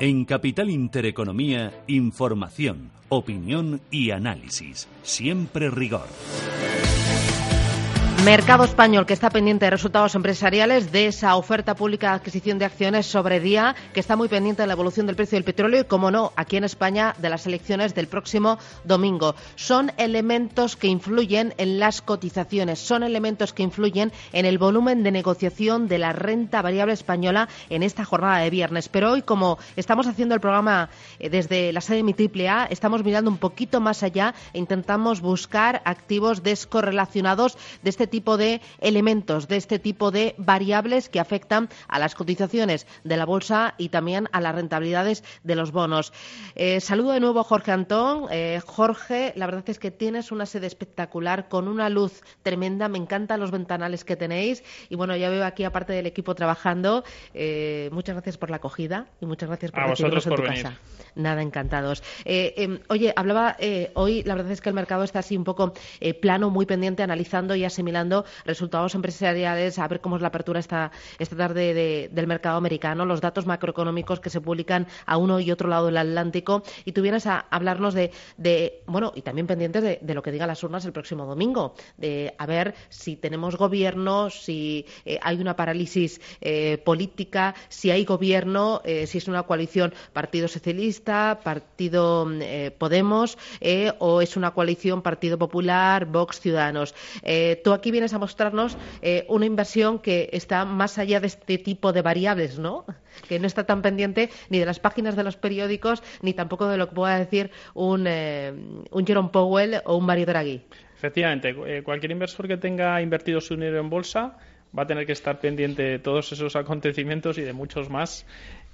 En Capital Intereconomía, información, opinión y análisis. Siempre rigor. Mercado español que está pendiente de resultados empresariales de esa oferta pública de adquisición de acciones sobre día, que está muy pendiente de la evolución del precio del petróleo y, como no, aquí en España de las elecciones del próximo domingo. Son elementos que influyen en las cotizaciones, son elementos que influyen en el volumen de negociación de la renta variable española en esta jornada de viernes. Pero hoy, como estamos haciendo el programa eh, desde la sede de mi AAA, estamos mirando un poquito más allá e intentamos buscar activos descorrelacionados de este tipo de elementos, de este tipo de variables que afectan a las cotizaciones de la bolsa y también a las rentabilidades de los bonos. Eh, saludo de nuevo a Jorge Antón. Eh, Jorge, la verdad es que tienes una sede espectacular con una luz tremenda. Me encantan los ventanales que tenéis. Y bueno, ya veo aquí, aparte del equipo trabajando, eh, muchas gracias por la acogida y muchas gracias por a vosotros en tu venir. casa. Nada, encantados. Em, oye, hablaba hoy, la verdad es que el mercado está así un poco plano, muy pendiente, analizando y asimilando resultados empresariales, a ver cómo es la apertura esta, esta tarde del mercado americano, los datos macroeconómicos que se publican a uno y otro lado del Atlántico, y tú vienes a hablarnos de, bueno, y también pendientes de, lo que digan las urnas el próximo domingo, de a ver si tenemos gobierno, si eh, hay una parálisis eh, política, si hay gobierno, eh, si es una coalición Partido Socialista, Partido Podemos, o es una coalición Partido Popular, Vox, Ciudadanos. tú aquí vienes a mostrarnos eh, una inversión que está más allá de este tipo de variables, ¿no? Que no está tan pendiente ni de las páginas de los periódicos, ni tampoco de lo que pueda decir un, eh, un Jerome Powell o un Mario Draghi. Efectivamente, eh, cualquier inversor que tenga invertido su dinero en bolsa va a tener que estar pendiente de todos esos acontecimientos y de muchos más.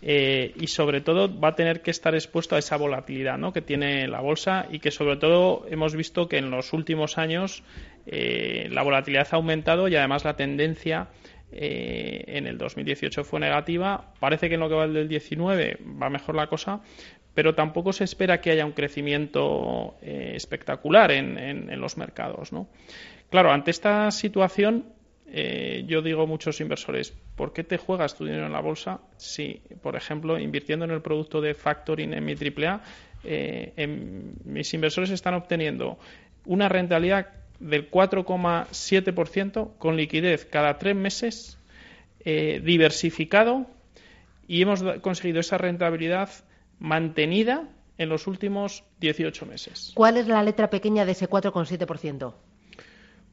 y sobre todo va a tener que estar expuesto a esa volatilidad ¿no? que tiene la bolsa y que sobre todo hemos visto que en los últimos años eh, la volatilidad ha aumentado y además la tendencia eh, en el 2018 fue negativa. Parece que en lo que va del 19 va mejor la cosa, pero tampoco se espera que haya un crecimiento eh, espectacular en, los mercados. ¿no? Claro, ante esta situación, yo digo a muchos inversores, ¿por qué te juegas tu dinero en la bolsa si, por ejemplo, invirtiendo en el producto de factoring en mi AAA, mis inversores están obteniendo una rentabilidad del 4,7% con liquidez cada tres meses, eh, diversificado y hemos conseguido esa rentabilidad mantenida en los últimos 18 meses. ¿Cuál es la letra pequeña de ese 4,7%?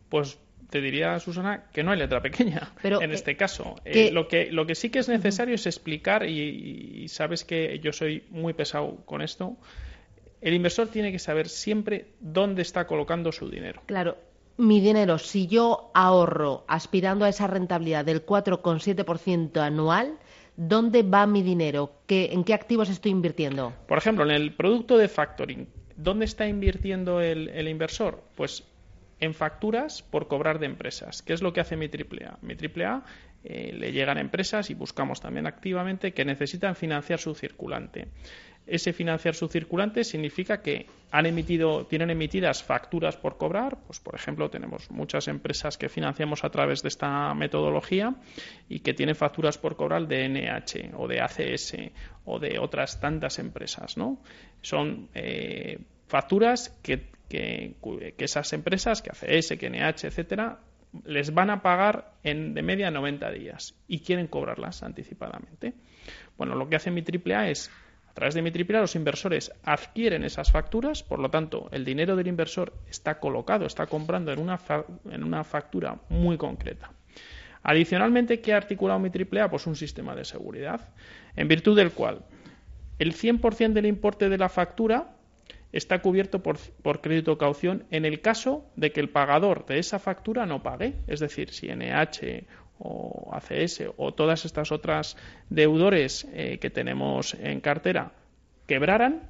Pues te diría, Susana, que no hay letra pequeña en este caso. Eh, lo, que, lo que sí que es necesario es explicar, y, sabes que yo soy muy pesado con esto, el inversor tiene que saber siempre dónde está colocando su dinero. Claro, mi dinero, si yo ahorro aspirando a esa rentabilidad del 4,7% anual, ¿dónde va mi dinero? ¿En qué activos estoy invirtiendo? Por ejemplo, en el producto de factoring, ¿dónde está invirtiendo el, inversor? Pues en facturas por cobrar de empresas. ¿Qué es lo que hace mi AAA? Mi AAA eh, le llegan empresas y buscamos también activamente que necesitan financiar su circulante ese financiar su circulante significa que han emitido, tienen emitidas facturas por cobrar. Pues, por ejemplo, tenemos muchas empresas que financiamos a través de esta metodología y que tienen facturas por cobrar de NH o de ACS o de otras tantas empresas, ¿no? Son eh, facturas que, que, esas empresas, que ACS, que NH, etcétera, les van a pagar en de media 90 días y quieren cobrarlas anticipadamente. Bueno, lo que hace mi AAA es a través de mi AAA los inversores adquieren esas facturas, por lo tanto, el dinero del inversor está colocado, está comprando en una, en una factura muy concreta. Adicionalmente, ¿qué ha articulado mi AAA? Pues un sistema de seguridad, en virtud del cual el 100% del importe de la factura está cubierto por, por crédito caución en el caso de que el pagador de esa factura no pague. Es decir, si NH o ACS o todas estas otras deudores eh, que tenemos en cartera quebraran,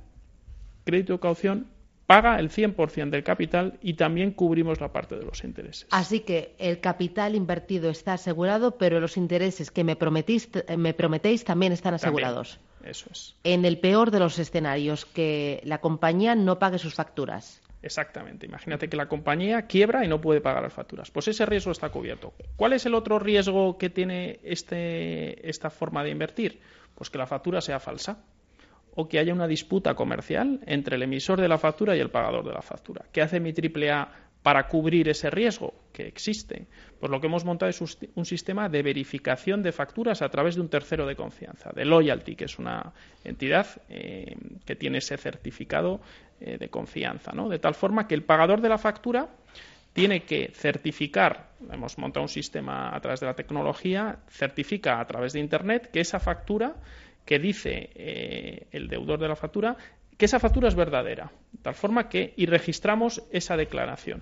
crédito caución paga el 100% del capital y también cubrimos la parte de los intereses. Así que el capital invertido está asegurado, pero los intereses que me, me prometéis también están asegurados. Eso es. En el peor de los escenarios, que la compañía no pague sus facturas. Exactamente. Imagínate que la compañía quiebra y no puede pagar las facturas. Pues ese riesgo está cubierto. ¿Cuál es el otro riesgo que tiene este, esta forma de invertir? Pues que la factura sea falsa o que haya una disputa comercial entre el emisor de la factura y el pagador de la factura. ¿Qué hace mi AAA para cubrir ese riesgo que existe? Pues lo que hemos montado es un sistema de verificación de facturas a través de un tercero de confianza, de Loyalty, que es una entidad eh, que tiene ese certificado eh, de confianza, ¿no? De tal forma que el pagador de la factura tiene que certificar, hemos montado un sistema a través de la tecnología, certifica a través de Internet que esa factura que dice eh, el deudor de la factura que esa factura es verdadera, de tal forma que y registramos esa declaración.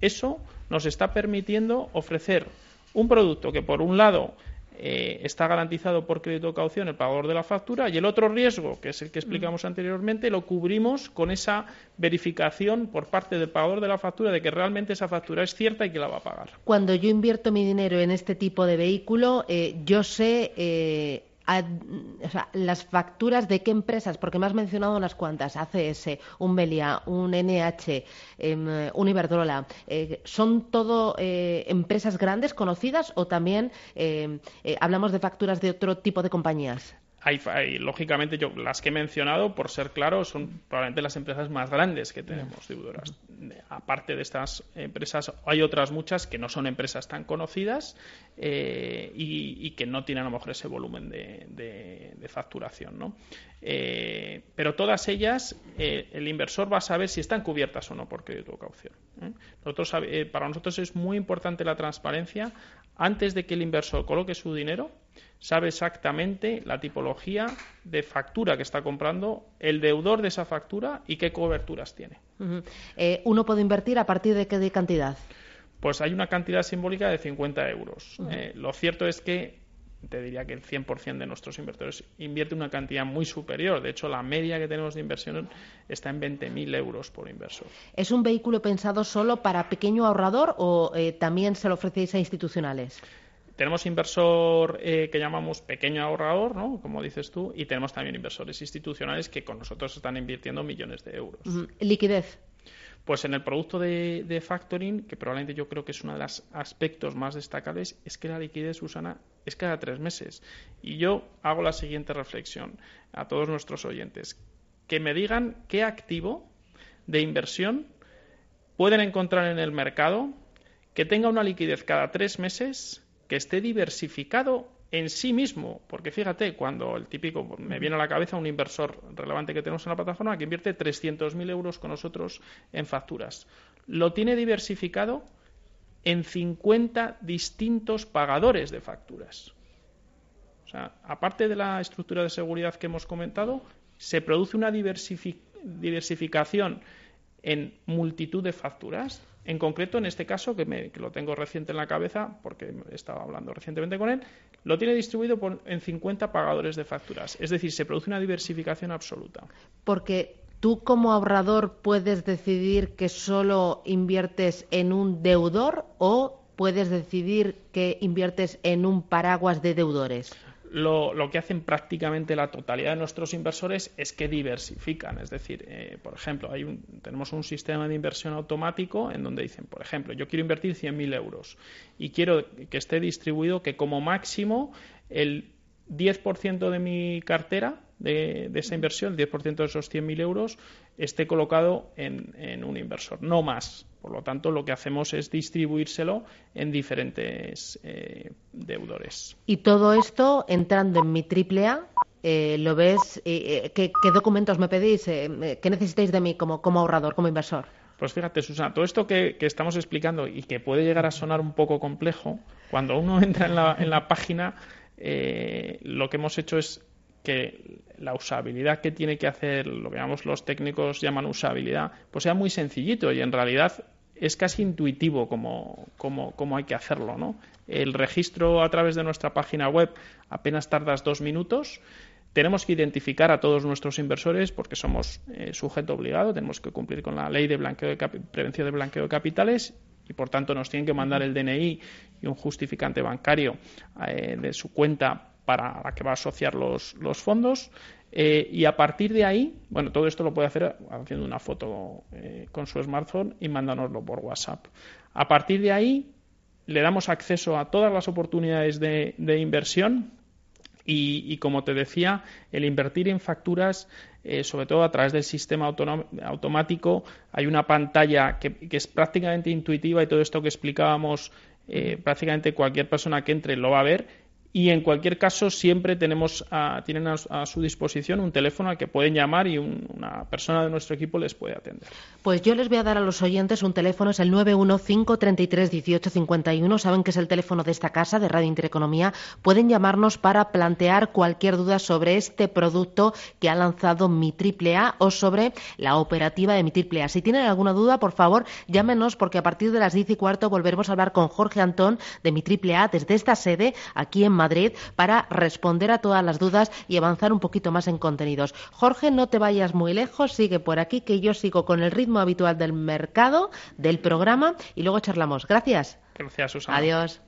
Eso nos está permitiendo ofrecer un producto que por un lado eh, está garantizado por crédito de caución el pagador de la factura y el otro riesgo, que es el que explicamos anteriormente, lo cubrimos con esa verificación por parte del pagador de la factura de que realmente esa factura es cierta y que la va a pagar. Cuando yo invierto mi dinero en este tipo de vehículo, eh, yo sé las facturas de qué empresas, porque me has mencionado unas cuantas, ACS, un Melia, un NH, em, un Iberdrola, eh, ¿son todo eh, empresas grandes, conocidas o también em, eh, hablamos de facturas de otro tipo de compañías? Hay, lógicamente, yo las que he mencionado, por ser claro, son probablemente las empresas más grandes que tenemos deudoras. Aparte de estas empresas, hay otras muchas que no son empresas tan conocidas eh, y, que no tienen a lo mejor ese volumen de, facturación. ¿no? Eh, pero todas ellas, eh, el inversor va a saber si están cubiertas o no por crédito o caución. Nosotros, para nosotros es muy importante la transparencia antes de que el inversor coloque su dinero sabe exactamente la tipología de factura que está comprando, el deudor de esa factura y qué coberturas tiene. Eh, ¿Uno puede invertir a partir de qué cantidad? Pues hay una cantidad simbólica de 50 euros. Eh, lo cierto es que te diría que el 100% de nuestros inversores invierte una cantidad muy superior. De hecho, la media que tenemos de inversión está en 20.000 euros por inversor. ¿Es un vehículo pensado solo para pequeño ahorrador o eh, también se lo ofrecéis a institucionales? Tenemos inversor eh, que llamamos pequeño ahorrador, ¿no? como dices tú, y tenemos también inversores institucionales que con nosotros están invirtiendo millones de euros. ¿Liquidez? Pues en el producto de, factoring, que probablemente yo creo que es uno de los aspectos más destacables, es que la liquidez, Susana, es cada tres meses. Y yo hago la siguiente reflexión a todos nuestros oyentes. Que me digan qué activo de inversión pueden encontrar en el mercado que tenga una liquidez cada tres meses esté diversificado en sí mismo, porque fíjate, cuando el típico, me viene a la cabeza un inversor relevante que tenemos en la plataforma que invierte 300.000 euros con nosotros en facturas. Lo tiene diversificado en 50 distintos pagadores de facturas. O sea, aparte de la estructura de seguridad que hemos comentado, se produce una diversificación en multitud de facturas en concreto, en este caso, que, me, lo tengo reciente en la cabeza, porque estaba hablando recientemente con él, lo tiene distribuido en 50 pagadores de facturas. Es decir, se produce una diversificación absoluta. Porque tú como ahorrador puedes decidir que solo inviertes en un deudor o puedes decidir que inviertes en un paraguas de deudores lo, que hacen prácticamente la totalidad de nuestros inversores es que diversifican. Es decir, eh, por ejemplo, hay un, tenemos un sistema de inversión automático en donde dicen, por ejemplo, yo quiero invertir 100.000 euros y quiero que esté distribuido que como máximo el 10% de mi cartera de, esa inversión, el 10% de esos 100.000 euros, esté colocado en, un inversor, no más. Por lo tanto, lo que hacemos es distribuírselo en diferentes eh, deudores. Y todo esto entrando en mi triple A, eh, ¿lo ves? Eh, ¿qué, documentos me pedís? ¿Qué necesitáis de mí como, como ahorrador, como inversor? Pues fíjate, Susana, todo esto que, estamos explicando y que puede llegar a sonar un poco complejo, cuando uno entra en la, en la página, lo que hemos hecho es que la usabilidad que tiene que hacer, lo que los técnicos llaman usabilidad, pues sea muy sencillito y en realidad es casi intuitivo como, como, hay que hacerlo. ¿no? El registro a través de nuestra página web apenas tardas dos minutos. Tenemos que identificar a todos nuestros inversores porque somos eh, sujeto obligado, tenemos que cumplir con la ley de, de prevención de blanqueo de capitales y por tanto nos tienen que mandar el DNI y un justificante bancario eh, de su cuenta para la que va a asociar los, los fondos. Eh, y a partir de ahí, bueno, todo esto lo puede hacer haciendo una foto eh, con su smartphone y mandándonoslo por WhatsApp. A partir de ahí, le damos acceso a todas las oportunidades de, inversión y, como te decía, el invertir en facturas, eh, sobre todo a través del sistema automático, hay una pantalla que, que, es prácticamente intuitiva y todo esto que explicábamos, prácticamente cualquier persona que entre lo va a ver y en cualquier caso siempre tenemos tienen a, su disposición un teléfono al que pueden llamar y una persona de nuestro equipo les puede atender. Pues yo les voy a dar a los oyentes un teléfono, es el 915331851, saben que es el teléfono de esta casa de Radio Intereconomía, pueden llamarnos para plantear cualquier duda sobre este producto que ha lanzado mi triple A o sobre la operativa de mi triple A. Si tienen alguna duda, por favor, llámenos porque a partir de las diez y cuarto volveremos a hablar con Jorge Antón de mi triple A desde esta sede aquí en Madrid para responder a todas las dudas y avanzar un poquito más en contenidos. Jorge, no te vayas muy lejos, sigue por aquí que yo sigo con el ritmo habitual del mercado, del programa y luego charlamos. Gracias. Gracias, Susana. Adiós.